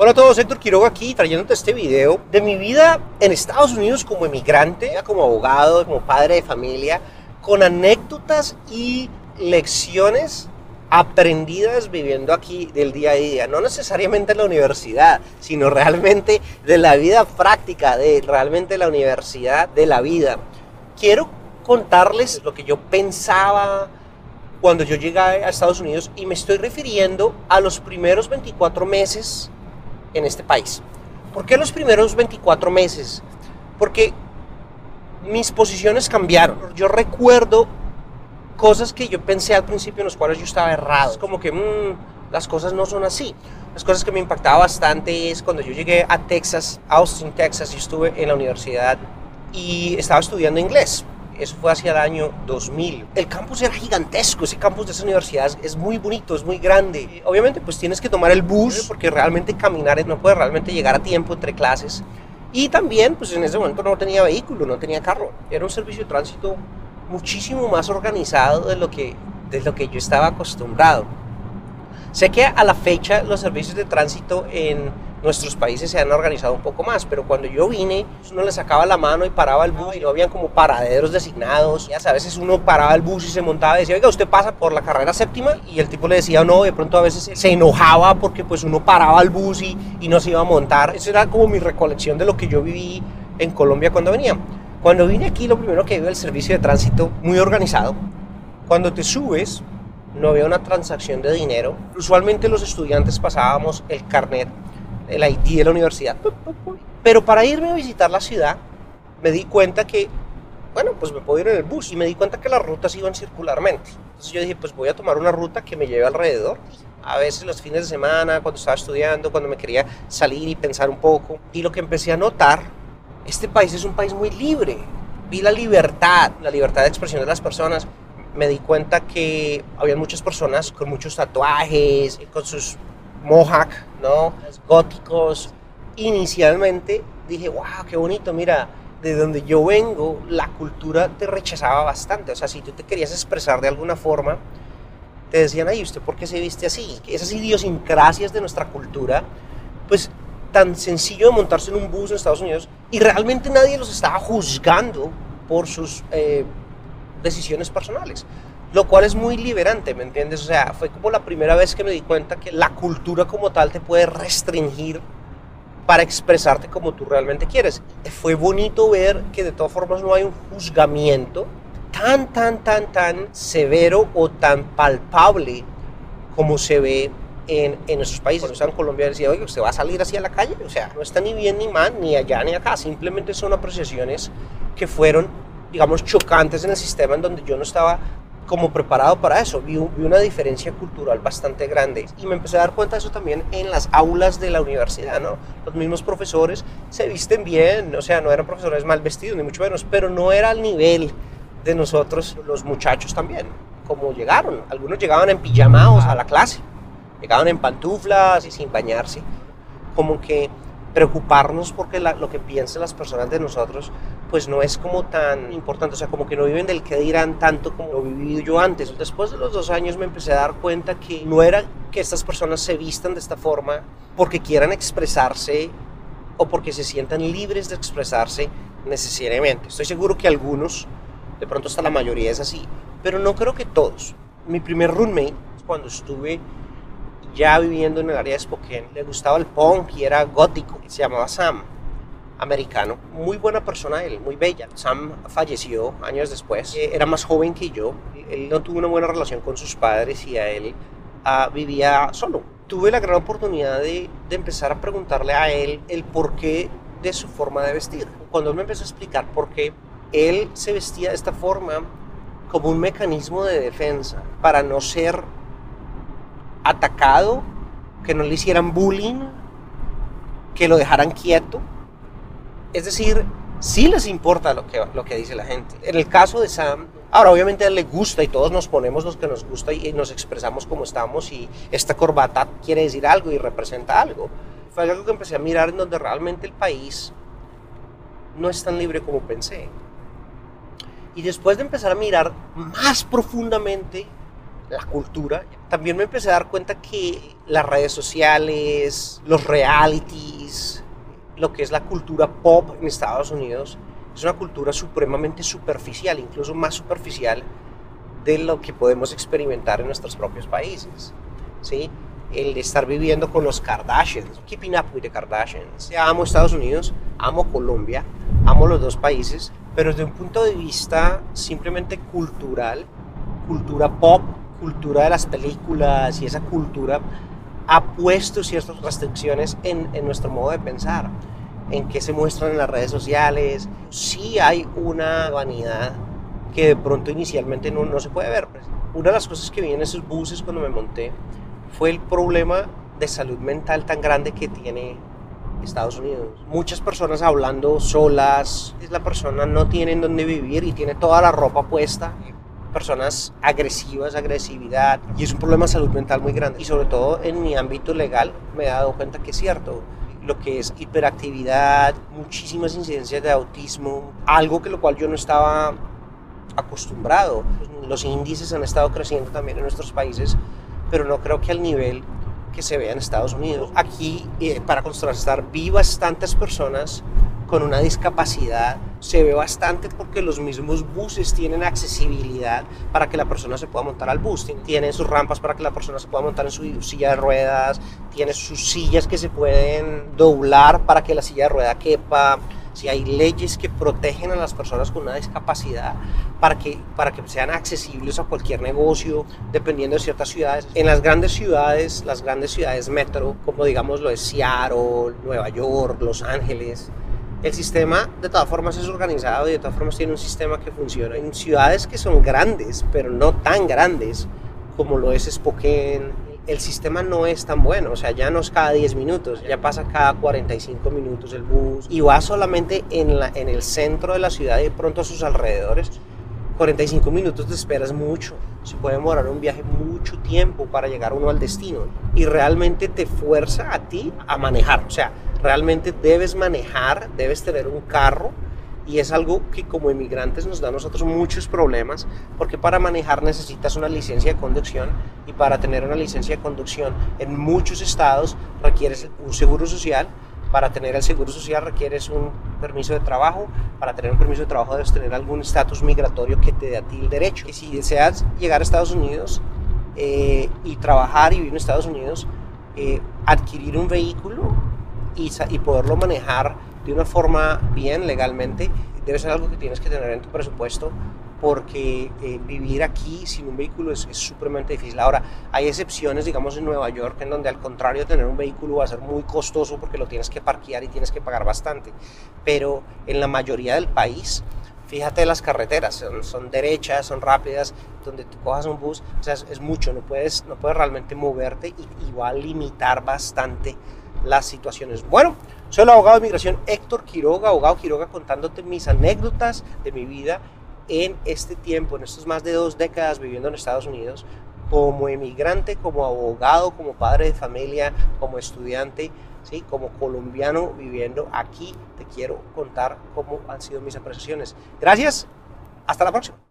Hola a todos, Héctor Quiroga aquí trayéndote este video de mi vida en Estados Unidos como emigrante, como abogado, como padre de familia, con anécdotas y lecciones aprendidas viviendo aquí del día a día, no necesariamente en la universidad, sino realmente de la vida práctica, de realmente la universidad de la vida. Quiero contarles lo que yo pensaba cuando yo llegué a Estados Unidos y me estoy refiriendo a los primeros 24 meses en este país. ¿Por qué los primeros 24 meses? Porque mis posiciones cambiaron. Yo recuerdo cosas que yo pensé al principio en las cuales yo estaba errado. Es como que mmm, las cosas no son así. Las cosas que me impactaba bastante es cuando yo llegué a Texas, Austin, Texas, yo estuve en la universidad y estaba estudiando inglés. Eso fue hacia el año 2000. El campus era gigantesco, ese campus de esa universidad es muy bonito, es muy grande. Obviamente pues tienes que tomar el bus porque realmente caminar no puedes realmente llegar a tiempo entre clases. Y también pues en ese momento no tenía vehículo, no tenía carro. Era un servicio de tránsito muchísimo más organizado de lo que, de lo que yo estaba acostumbrado. Sé que a la fecha los servicios de tránsito en nuestros países se han organizado un poco más, pero cuando yo vine, uno le sacaba la mano y paraba el bus y no habían como paraderos designados. Ya a veces uno paraba el bus y se montaba y decía, oiga, usted pasa por la carrera séptima y el tipo le decía no, de pronto a veces se enojaba porque pues uno paraba el bus y, y no se iba a montar. Esa era como mi recolección de lo que yo viví en Colombia cuando venía. Cuando vine aquí, lo primero que vi el servicio de tránsito muy organizado. Cuando te subes, no había una transacción de dinero. Usualmente los estudiantes pasábamos el carnet el ID de la universidad. Pero para irme a visitar la ciudad, me di cuenta que, bueno, pues me puedo ir en el bus y me di cuenta que las rutas iban circularmente. Entonces yo dije, pues voy a tomar una ruta que me lleve alrededor. A veces los fines de semana, cuando estaba estudiando, cuando me quería salir y pensar un poco. Y lo que empecé a notar, este país es un país muy libre. Vi la libertad, la libertad de expresión de las personas. Me di cuenta que había muchas personas con muchos tatuajes, con sus mohawk, ¿no? Góticos. Inicialmente dije, wow, qué bonito, mira, de donde yo vengo, la cultura te rechazaba bastante. O sea, si tú te querías expresar de alguna forma, te decían, ay, ¿usted por qué se viste así? Esas idiosincrasias de nuestra cultura, pues tan sencillo de montarse en un bus en Estados Unidos y realmente nadie los estaba juzgando por sus eh, decisiones personales lo cual es muy liberante, ¿me entiendes? O sea, fue como la primera vez que me di cuenta que la cultura como tal te puede restringir para expresarte como tú realmente quieres. Fue bonito ver que de todas formas no hay un juzgamiento tan, tan, tan, tan severo o tan palpable como se ve en, en nuestros países. Cuando estaba en Colombia decía, oye, usted va a salir así a la calle. O sea, no está ni bien ni mal, ni allá ni acá. Simplemente son apreciaciones que fueron, digamos, chocantes en el sistema en donde yo no estaba como preparado para eso. Vi, una diferencia cultural bastante grande y me empecé a dar cuenta de eso también en las aulas de la universidad, ¿no? Los mismos profesores se visten bien, o sea, no eran profesores mal vestidos, ni mucho menos, pero no era al nivel de nosotros, los muchachos también, como llegaron. Algunos llegaban en pijamados a la clase, llegaban en pantuflas y sin bañarse. Como que preocuparnos porque lo que piensen las personas de nosotros pues no es como tan importante, o sea, como que no viven del que dirán tanto como lo viví yo antes. Después de los dos años me empecé a dar cuenta que no era que estas personas se vistan de esta forma porque quieran expresarse o porque se sientan libres de expresarse necesariamente. Estoy seguro que algunos, de pronto hasta la mayoría es así, pero no creo que todos. Mi primer roommate, cuando estuve ya viviendo en el área de Spokane, le gustaba el punk y era gótico, se llamaba Sam americano. Muy buena persona él, muy bella. Sam falleció años después. Eh, era más joven que yo. Él no tuvo una buena relación con sus padres y a él ah, vivía solo. Tuve la gran oportunidad de, de, empezar a preguntarle a él el porqué de su forma de vestir. Cuando él me empezó a explicar por qué él se vestía de esta forma como un mecanismo de defensa para no ser atacado, que no le hicieran bullying, que lo dejaran quieto es decir, sí les importa lo que, lo que dice la gente. En el caso de Sam, ahora obviamente a él le gusta y todos nos ponemos los que nos gusta y, nos expresamos como estamos y esta corbata quiere decir algo y representa algo. Fue algo que empecé a mirar en donde realmente el país no es tan libre como pensé. Y después de empezar a mirar más profundamente la cultura, también me empecé a dar cuenta que las redes sociales, los realities, lo que es la cultura pop en Estados Unidos, es una cultura supremamente superficial, incluso más superficial de lo que podemos experimentar en nuestros propios países. ¿sí? El estar viviendo con los Kardashians, keeping up with the Kardashians. amo Estados Unidos, amo Colombia, amo los dos países, pero desde un punto de vista simplemente cultural, cultura pop, cultura de las películas y esa cultura ha puesto ciertas restricciones en, en nuestro modo de pensar, en qué se muestran en las redes sociales. Sí hay una vanidad que de pronto inicialmente no, no se puede ver. Pues. Una de las cosas que vi en esos buses cuando me monté fue el problema de salud mental tan grande que tiene Estados Unidos. Muchas personas hablando solas, la persona no tiene en dónde vivir y tiene toda la ropa puesta personas agresivas, agresividad, y es un problema de salud mental muy grande. Y sobre todo en mi ámbito legal me he dado cuenta que es cierto, lo que es hiperactividad, muchísimas incidencias de autismo, algo que lo cual yo no estaba acostumbrado. Los índices han estado creciendo también en nuestros países, pero no creo que al nivel que se vea en Estados Unidos. Aquí, eh, para contrastar, vi bastantes personas con una discapacidad se ve bastante porque los mismos buses tienen accesibilidad para que la persona se pueda montar al bus. Tienen sus rampas para que la persona se pueda montar en su silla de ruedas, tiene sus sillas que se pueden doblar para que la silla de rueda quepa. Si hay leyes que protegen a las personas con una discapacidad para que, para que sean accesibles a cualquier negocio, dependiendo de ciertas ciudades. En las grandes ciudades, las grandes ciudades metro, como digamos lo de Seattle, Nueva York, Los Ángeles, el sistema de todas formas es organizado y de todas formas tiene un sistema que funciona. En ciudades que son grandes, pero no tan grandes como lo es Spokane, el sistema no es tan bueno, o sea, ya no es cada 10 minutos, ya pasa cada 45 minutos el bus y va solamente en, la, en el centro de la ciudad y de pronto a sus alrededores. 45 minutos de espera es mucho, se puede demorar un viaje mucho tiempo para llegar uno al destino. Y realmente te fuerza a ti a manejar, o sea, realmente debes manejar, debes tener un carro. Y es algo que como inmigrantes nos da a nosotros muchos problemas porque para manejar necesitas una licencia de conducción. Y para tener una licencia de conducción en muchos estados requieres un seguro social para tener el seguro social requieres un permiso de trabajo. Para tener un permiso de trabajo debes tener algún estatus migratorio que te dé a ti el derecho. Y si deseas llegar a Estados Unidos eh, y trabajar y vivir en Estados Unidos, eh, adquirir un vehículo y, poderlo manejar de una forma bien legalmente, debe ser algo que tienes que tener en tu presupuesto porque eh, vivir aquí sin un vehículo es, es, supremamente difícil. Ahora, hay excepciones, digamos en Nueva York, en donde al contrario tener un vehículo va a ser muy costoso porque lo tienes que parquear y tienes que pagar bastante. Pero en la mayoría del país, fíjate las carreteras, son, derechas, son rápidas, donde tú cojas un bus, o sea, es, mucho, no puedes, no puedes realmente moverte y, y va a limitar bastante las situaciones. Bueno, soy el abogado de migración Héctor Quiroga, abogado Quiroga contándote mis anécdotas de mi vida en este tiempo, en estos más de dos décadas viviendo en Estados Unidos, como emigrante, como abogado, como padre de familia, como estudiante, ¿sí? como colombiano viviendo aquí, te quiero contar cómo han sido mis apreciaciones. Gracias, hasta la próxima.